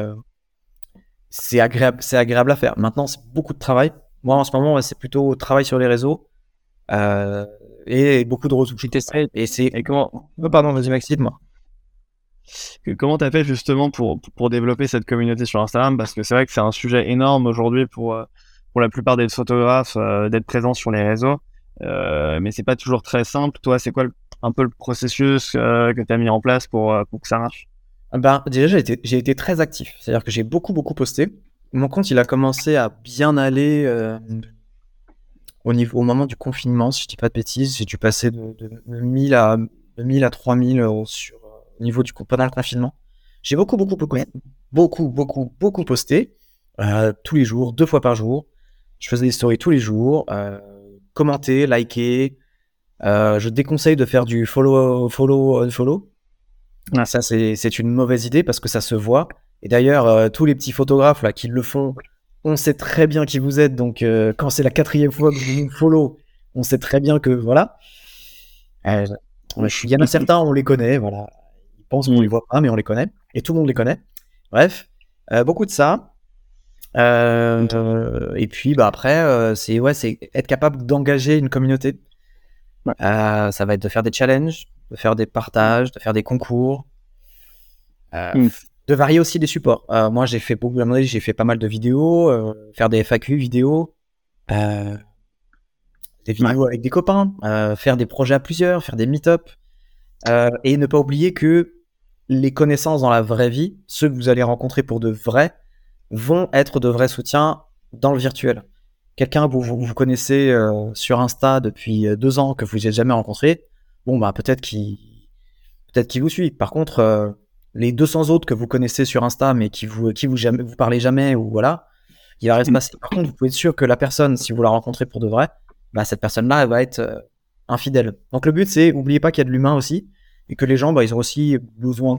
c'est agréable, c'est agréable à faire. Maintenant, c'est beaucoup de travail. Moi, en ce moment, c'est plutôt travail sur les réseaux et beaucoup de t'essayes. Et c'est. Comment, Oh, pardon, vas-y, Maxime, moi. comment t'as fait justement pour, pour développer cette communauté sur Instagram? Parce que c'est vrai que c'est un sujet énorme aujourd'hui pour, pour la plupart des photographes euh, d'être présents sur les réseaux. Euh, mais c'est pas toujours très simple. Toi, c'est quoi un peu le processus euh, que tu as mis en place pour, pour que ça marche? Ben, déjà, j'ai été, j'ai été très actif. C'est-à-dire que j'ai beaucoup, beaucoup posté. Mon compte, il a commencé à bien aller au, niveau, au moment du confinement, si je dis pas de bêtises. J'ai dû passer de, de, de 1000 à, de 1000 à 3000 euros sur, au niveau du pendant le confinement. J'ai beaucoup, beaucoup, beaucoup, beaucoup, beaucoup, posté. tous les jours, deux fois par jour. Je faisais des stories tous les jours. Euh, commenter, liker. Euh, je déconseille de faire du follow, follow, unfollow. Ça, c'est une mauvaise idée parce que ça se voit. Et d'ailleurs, euh, tous les petits photographes là qui le font, on sait très bien qui vous êtes. Donc, euh, quand c'est la quatrième fois que vous nous follow, on sait très bien que voilà. Il y en a certains, on les connaît. Voilà, ils pensent qu'on les voit pas, mais on les connaît. Et tout le monde les connaît. Bref, beaucoup de ça. Et puis, bah après, c'est ouais, c'est être capable d'engager une communauté. ça va être de faire des challenges, de faire des partages, de faire des concours, euh, hmm. de varier aussi des supports. Euh, moi, j'ai fait beaucoup, j'ai fait pas mal de vidéos, euh, faire des FAQ vidéos, des vidéos avec des copains, faire des projets à plusieurs, faire des meet-up, et ne pas oublier que les connaissances dans la vraie vie, ceux que vous allez rencontrer pour de vrai, vont être de vrais soutiens dans le virtuel. Quelqu'un que vous, vous, connaissez sur Insta depuis deux ans que vous n'avez jamais rencontré, bon bah peut-être qu'il peut-être qu'il vous suit. Par contre, euh, les 200 autres que vous connaissez sur Insta mais qui vous qui vous jamais vous parlez jamais ou voilà, il va rien passer. Par contre, vous pouvez être sûr que la personne, si vous la rencontrez pour de vrai, bah cette personne-là, elle va être euh, infidèle. Donc le but c'est, n'oubliez pas qu'il y a de l'humain aussi et que les gens, bah ils ont aussi besoin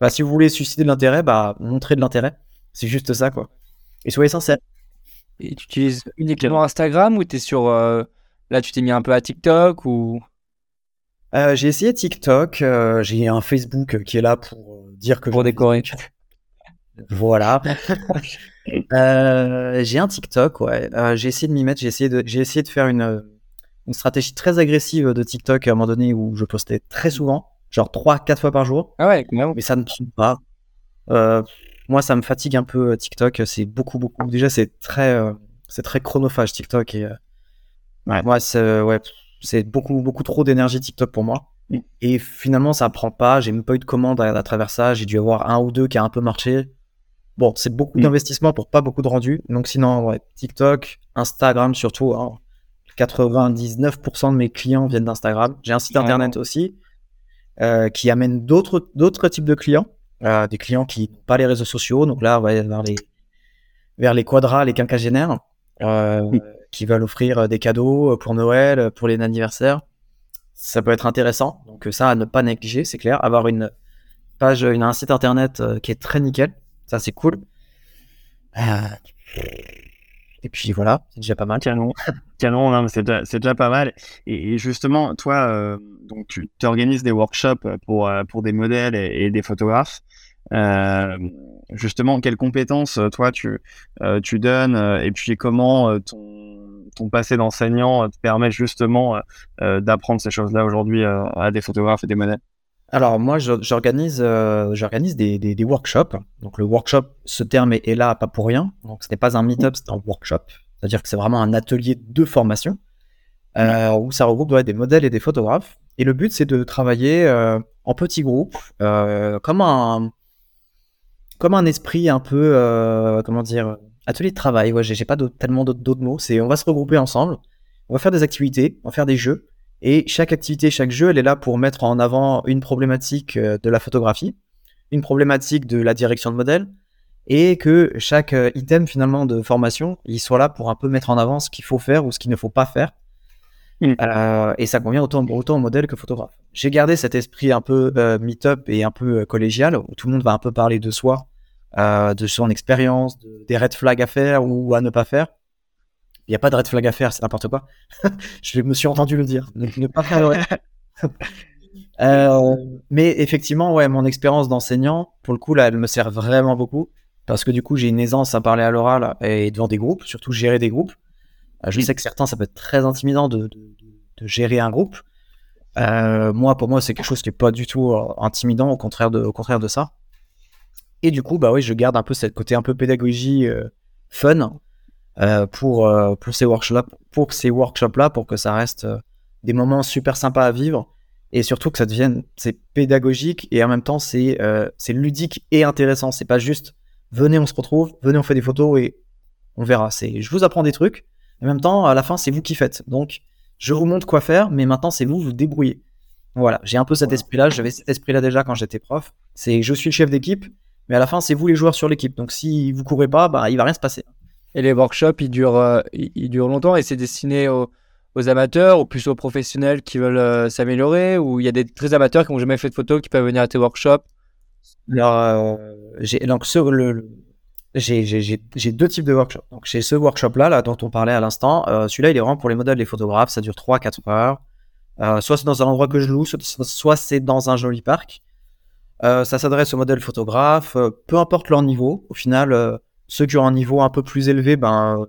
bah, si vous voulez susciter de l'intérêt, bah montrez de l'intérêt. C'est juste ça quoi. Et soyez sincère. Et tu utilises uniquement Instagram ou t'es sur euh, là tu t'es mis un peu à TikTok ou? Euh, j'ai essayé TikTok, euh, j'ai un Facebook qui est là pour dire que pour décorer. Voilà. j'ai un TikTok, ouais. j'ai essayé de m'y mettre, j'ai essayé de, j'ai essayé de faire une, une stratégie très agressive de TikTok à un moment donné où je postais très souvent, genre 3-4 fois par jour. Ah ouais, Mais ça ne prend pas. Moi, ça me fatigue un peu TikTok. C'est beaucoup, beaucoup. Déjà, c'est très, c'est très chronophage TikTok et ouais. moi, c'est ouais c'est beaucoup, beaucoup trop d'énergie TikTok pour moi. Et finalement, ça prend pas. J'ai même pas eu de commande à, travers ça. J'ai dû avoir un ou deux qui a un peu marché. Bon, c'est beaucoup mm. d'investissement pour pas beaucoup de rendu. Donc sinon, ouais, TikTok, Instagram surtout. 99% hein. de mes clients viennent d'Instagram. J'ai un site internet aussi euh, qui amène d'autres d'autres types de clients, euh, des clients qui n'ont pas les réseaux sociaux. Donc là, on va vers les vers les quadras, les quinquagénaires. Euh, qui veulent offrir euh, des cadeaux euh, pour Noël, pour les anniversaires. Ça peut être intéressant. Donc ça à ne pas négliger, c'est clair. Avoir une page, une, un site internet qui est très nickel, ça c'est cool. Et puis voilà, c'est déjà pas mal. Canon, canon, c'est déjà, pas mal. Et, justement, toi, donc tu organises des workshops pour, pour des modèles et, des photographes. justement, quelles compétences toi tu, tu donnes et puis comment ton, ton passé d'enseignant euh, te permet justement euh, euh, d'apprendre ces choses-là aujourd'hui à des photographes et des modèles? Alors moi, j'organise, j'organise des, workshops. Donc le workshop, ce terme est, là pas pour rien. Donc ce n'est pas un meet-up, c'est un workshop. C'est-à-dire que c'est vraiment un atelier de formation où ça regroupe des modèles et des photographes. Et le but, c'est de travailler en petits groupes, comme un comme un esprit un peu, comment dire, Atelier de travail, ouais, j'ai pas tellement d'autres mots. C'est on va se regrouper ensemble, on va faire des activités, on va faire des jeux, et chaque activité, chaque jeu, elle est là pour mettre en avant une problématique euh, de la photographie, une problématique de la direction de modèle, et que chaque euh, item finalement de formation, il soit là pour un peu mettre en avant ce qu'il faut faire ou ce qu'il ne faut pas faire. Mm. Euh, et ça convient autant, autant au modèle que photographe. J'ai gardé cet esprit un peu meet-up et un peu collégial, où tout le monde va un peu parler de soi, de son expérience, des red flags à faire ou à ne pas faire. Il n'y a pas de red flag à faire, c'est n'importe quoi. je me suis entendu le dire. Ne, pas faire euh, mais effectivement, ouais, mon expérience d'enseignant, pour le coup, là, elle me sert vraiment beaucoup. Parce que du coup, j'ai une aisance à parler à l'oral et devant des groupes, surtout gérer des groupes. Euh, je sais que certains, ça peut être très intimidant de, gérer un groupe. moi, pour moi, c'est quelque chose qui n'est pas du tout intimidant, au contraire de, au contraire de ça. Et du coup, bah oui, je garde un peu cette côté un peu pédagogie euh, fun euh, pour, euh, pour ces workshops pour ces workshops là pour que ça reste des moments super sympas à vivre et surtout que ça devienne c'est pédagogique et en même temps c'est c'est ludique et intéressant. C'est pas juste venez on se retrouve, venez on fait des photos et on verra. C'est je vous apprends des trucs. En même temps, à la fin, c'est vous qui faites. Donc, je vous montre quoi faire, mais maintenant, c'est vous, vous débrouillez. Voilà, j'ai un peu cet esprit-là. J'avais cet esprit-là déjà quand j'étais prof. C'est je suis le chef d'équipe, mais à la fin, c'est vous les joueurs sur l'équipe. Donc si vous courez pas, bah, il va rien se passer. Et les workshops, ils durent, euh, ils durent longtemps et c'est destiné aux, amateurs ou plus aux professionnels qui veulent s'améliorer ou il y a des très amateurs qui n'ont jamais fait de photos qui peuvent venir à tes workshops? J'ai donc sur le, j'ai deux types de workshops. Donc, j'ai ce workshop-là, là, dont on parlait à l'instant. Celui-là, il est vraiment pour les modèles, les photographes. Ça dure 3-4 heures. soit c'est dans un endroit que je loue, soit, c'est dans un joli parc. ça s'adresse aux modèles photographes, peu importe leur niveau. Au final, ceux qui ont un niveau un peu plus élevé, ben,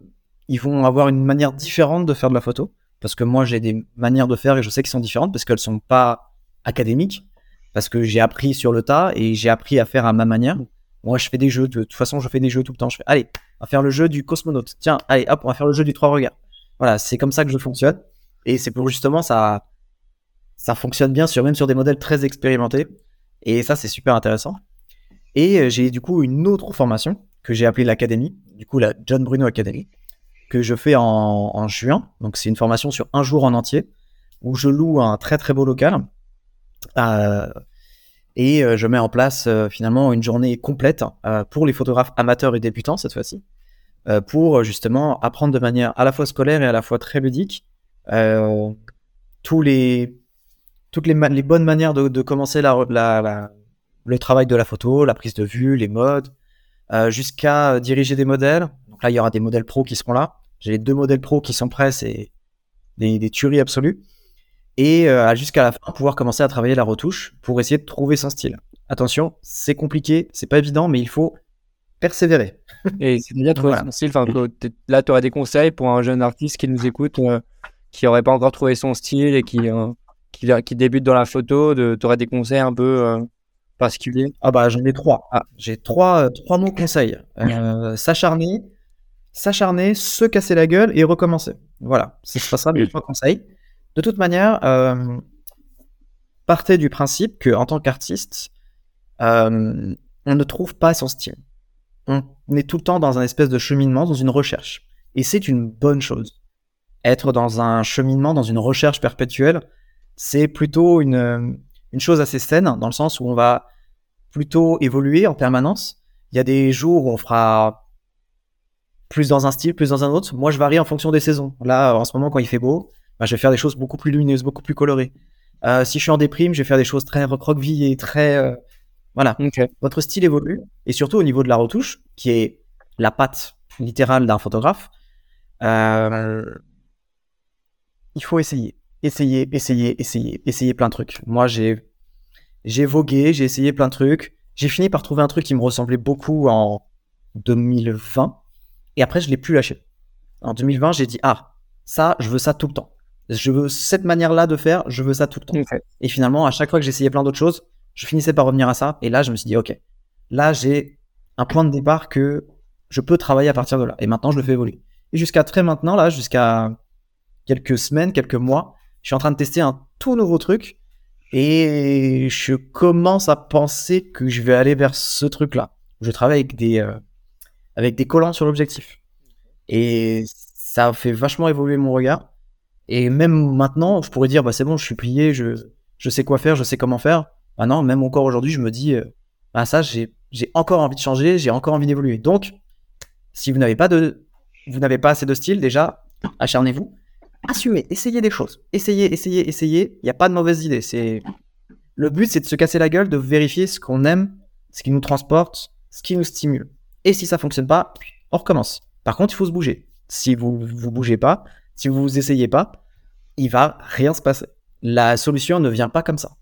ils vont avoir une manière différente de faire de la photo. Parce que moi, j'ai des manières de faire et je sais qu'elles sont différentes parce qu'elles sont pas académiques. Parce que j'ai appris sur le tas et j'ai appris à faire à ma manière. Moi, je fais des jeux. De, toute façon, je fais des jeux tout le temps. Je fais, allez, on va faire le jeu du cosmonaute. Tiens, allez, hop, on va faire le jeu du trois regards. Voilà, c'est comme ça que je fonctionne. Et c'est pour justement ça, ça fonctionne bien sur même sur des modèles très expérimentés. Et ça, c'est super intéressant. Et euh, j'ai du coup une autre formation que j'ai appelée l'académie. Du coup, la John Bruno Academy que je fais en, juin. Donc c'est une formation sur un jour en entier où je loue un très très beau local euh, et euh, je mets en place euh, finalement une journée complète pour les photographes amateurs et débutants cette fois-ci pour justement apprendre de manière à la fois scolaire et à la fois très ludique les toutes les, bonnes manières de, commencer le travail de la photo, la prise de vue, les modes, jusqu'à diriger des modèles, donc là, il y aura des modèles pro qui seront là. J'ai les deux modèles pro qui sont prêts, c'est des, tueries absolues. Et euh, jusqu'à la fin, pouvoir commencer à travailler la retouche pour essayer de trouver son style. Attention, c'est compliqué, c'est pas évident, mais il faut persévérer. Et c'est bien trouver son style. là, tu aurais des conseils pour un jeune artiste qui nous écoute, euh, qui n'aurait pas encore trouvé son style et qui, euh, qui, débute dans la photo. Tu aurais des conseils un peu particuliers Ah bah j'en ai trois. Ah, j'ai trois, trois mots conseils. S'acharner, s'acharner, se casser la gueule et recommencer. Voilà, ce sera mes trois conseils. De toute manière, euh, partez du principe que en tant qu'artiste, euh, on ne trouve pas son style. On est tout le temps dans un espèce de cheminement, dans une recherche. Et c'est une bonne chose. Être dans un cheminement, dans une recherche perpétuelle, c'est plutôt une, une chose assez saine, dans le sens où on va plutôt évoluer en permanence. Il y a des jours où on fera plus dans un style, plus dans un autre. Moi, je varie en fonction des saisons. Là, en ce moment, quand il fait beau, bah, je vais faire des choses beaucoup plus lumineuses, beaucoup plus colorées. Euh, si je suis en déprime, je vais faire des choses très recroquevillées, très euh, voilà. Votre style évolue et surtout au niveau de la retouche, qui est la patte littérale d'un photographe. Euh, il faut essayer, essayer, essayer, essayer, essayer plein de trucs. Moi, j'ai j'ai vogué, j'ai essayé plein de trucs. J'ai fini par trouver un truc qui me ressemblait beaucoup en 2020 et après, je l'ai plus lâché. En 2020, j'ai dit, ah, ça, je veux ça tout le temps. Je veux cette manière-là de faire, je veux ça tout le temps. Et finalement, à chaque fois que j'essayais plein d'autres choses, je finissais par revenir à ça. Et là, je me suis dit, ok, là, j'ai un point de départ que je peux travailler à partir de là. Et maintenant, je le fais évoluer. Et jusqu'à très maintenant, là, jusqu'à quelques semaines, quelques mois, je suis en train de tester un tout nouveau truc. Et je commence à penser que je vais aller vers ce truc-là. Je travaille avec des, euh, avec des collants sur l'objectif. Et ça fait vachement évoluer mon regard. Et même maintenant, je pourrais dire, bah, c'est bon, je suis plié, je, je sais quoi faire, je sais comment faire. Bah même encore aujourd'hui, je me dis, euh, bah ça, j'ai, encore envie de changer, j'ai encore envie d'évoluer. Donc, si vous n'avez pas vous n'avez pas assez de style, déjà, acharnez-vous. Assumez, essayez des choses. Essayez, essayez, essayez. Il n'y a pas de mauvaise idée. C'est, le but, c'est de se casser la gueule, de vérifier ce qu'on aime, ce qui nous transporte, ce qui nous stimule. Et si ça fonctionne pas, on recommence. Par contre, il faut se bouger. Si vous vous bougez pas, si vous vous essayez pas, il va rien se passer. La solution ne vient pas comme ça.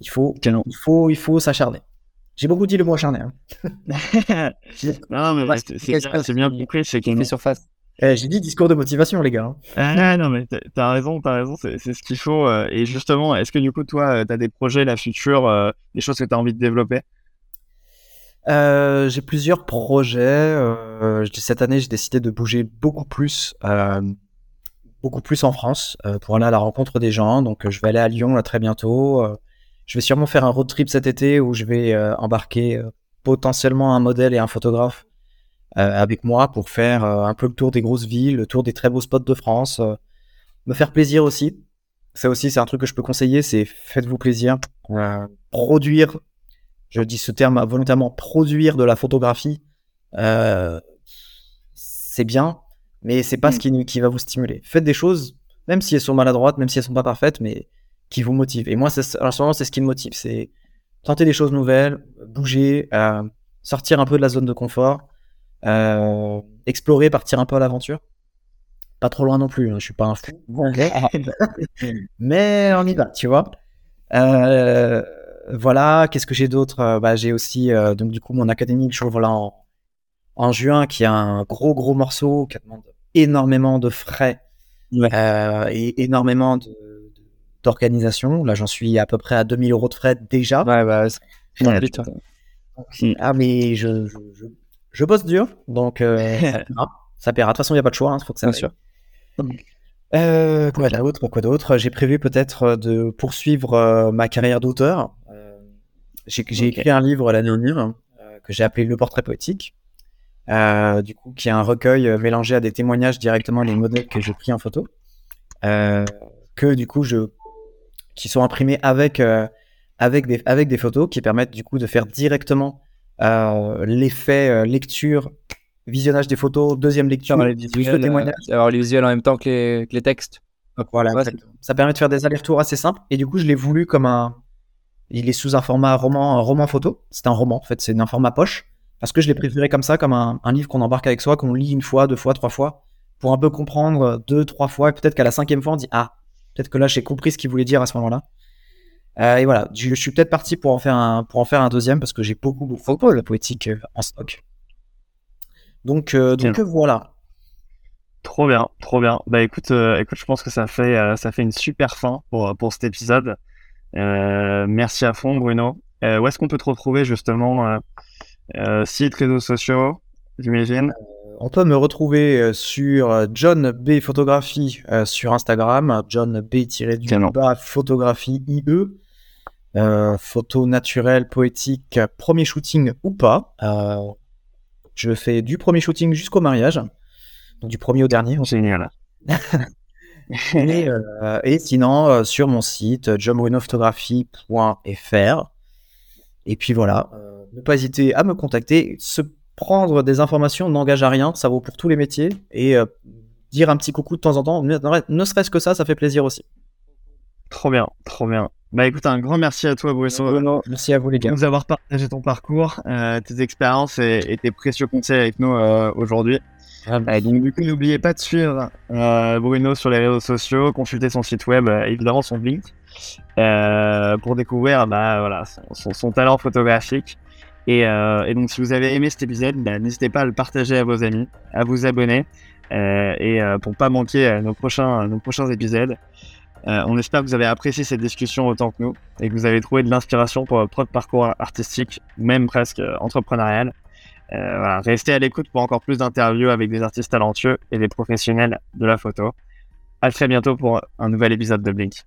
Il faut, il faut, il faut s'acharner. J'ai beaucoup dit le mot acharné. Hein. non, mais c'est bien compris, c'est qu'il fait surface. Eh, j'ai dit discours de motivation, les gars. Hein. Ah, non, mais t'as raison, t'as raison, c'est ce qu'il faut. Euh, et justement, est-ce que du coup, toi, euh, t'as des projets, la future, euh, des choses que t'as envie de développer? Euh, j'ai plusieurs projets. Euh, cette année, j'ai décidé de bouger beaucoup plus, euh, beaucoup plus en France euh, pour aller à la rencontre des gens. Donc, je vais aller à Lyon là très bientôt. je vais sûrement faire un road trip cet été où je vais embarquer potentiellement un modèle et un photographe avec moi pour faire un peu le tour des grosses villes, le tour des très beaux spots de France, me faire plaisir aussi. Ça aussi, c'est un truc que je peux conseiller, c'est faites-vous plaisir, produire je dis ce terme volontairement, produire de la photographie, euh, c'est bien, mais c'est pas ce mm. qui, qui, va vous stimuler. Faites des choses même si elles sont maladroites, même si elles sont pas parfaites, mais qui vous motivent. Et moi, c'est, en ce moment, c'est ce qui me motive. C'est tenter des choses nouvelles, bouger, euh, sortir un peu de la zone de confort, euh, explorer, partir un peu à l'aventure. Pas trop loin non plus, hein, je suis pas un fou. mais on y va, tu vois. Euh, voilà, qu'est-ce que j'ai d'autre? Bah, J'ai aussi, donc du coup, mon académie que j'ouvre là en, en juin, qui a un gros, gros morceau qui demande énormément de frais euh, et énormément d'organisation. Là, j'en suis à peu près à 2000 euros de frais déjà. Ouais, bah, ah, mais je, je, je, bosse dur, donc euh, ça paiera. De toute façon, il n'y a pas de choix, il hein, faut que ça Bien sûr. Euh, quoi d'autre Quoi d'autre? J'ai prévu peut-être de poursuivre euh, ma carrière d'auteur. J'ai écrit un livre l'année dernière que j'ai appelé Le portrait poétique. Du coup, qui est un recueil mélangé à des témoignages directement des modèles que j'ai pris en photo, que du coup, je, qui sont imprimés avec, avec, des, avec des photos qui permettent du coup de faire directement l'effet lecture, visionnage des photos, deuxième lecture, les visuels, avoir les visuels en même temps que les, que les textes. voilà, ça permet de faire des allers-retours assez simples. Et du coup, je l'ai voulu comme un. Il est sous un format roman, un roman photo. C'est un roman, en fait, c'est un format poche. Parce que je l'ai préféré comme ça, comme un, livre qu'on embarque avec soi, qu'on lit une fois, deux fois, trois fois, pour un peu comprendre deux, trois fois, et peut-être qu'à la cinquième fois, on dit Ah, peut-être que là, j'ai compris ce qu'il voulait dire à ce moment-là. Euh, et voilà, je, suis peut-être parti pour en faire un, pour en faire un deuxième, parce que j'ai beaucoup, beaucoup de poétique euh, en stock. Donc, euh, donc voilà. Trop bien, trop bien. Bah écoute, écoute, je pense que ça fait, ça fait une super fin pour, pour cet épisode. merci à fond, Bruno. où est-ce qu'on peut te retrouver justement sites, réseaux sociaux, j'imagine? On peut me retrouver sur John B Photographie sur Instagram, John B photographie IE. photo naturelle, poétique, premier shooting ou pas. je fais du premier shooting jusqu'au mariage, donc du premier au dernier. Génial. et, et, sinon, sur mon site, johnbrunophotography.fr. Et puis voilà, ne pas hésiter à me contacter. Se prendre des informations n'engage à rien, ça vaut pour tous les métiers. Et euh, dire un petit coucou de temps en temps, ne, serait-ce que ça, ça fait plaisir aussi. Trop bien, trop bien. Bah écoute, un grand merci à toi, Bruno. Merci à vous, les gars. De nous avoir partagé ton parcours, euh, tes expériences et, tes précieux conseils avec nous euh, aujourd'hui. Ah, donc du coup, n'oubliez pas de suivre Bruno sur les réseaux sociaux, consulter son site web, évidemment son link, pour découvrir bah, voilà, son talent photographique. Euh, et, donc, si vous avez aimé cet épisode, bah, n'hésitez pas à le partager à vos amis, à vous abonner, euh, et euh, pour pas manquer nos prochains, nos prochains épisodes. On espère que vous avez apprécié cette discussion autant que nous, et que vous avez trouvé de l'inspiration pour votre propre parcours artistique, même presque entrepreneurial. Voilà, restez à l'écoute pour encore plus d'interviews avec des artistes talentueux et des professionnels de la photo. À très bientôt pour un nouvel épisode de Blink.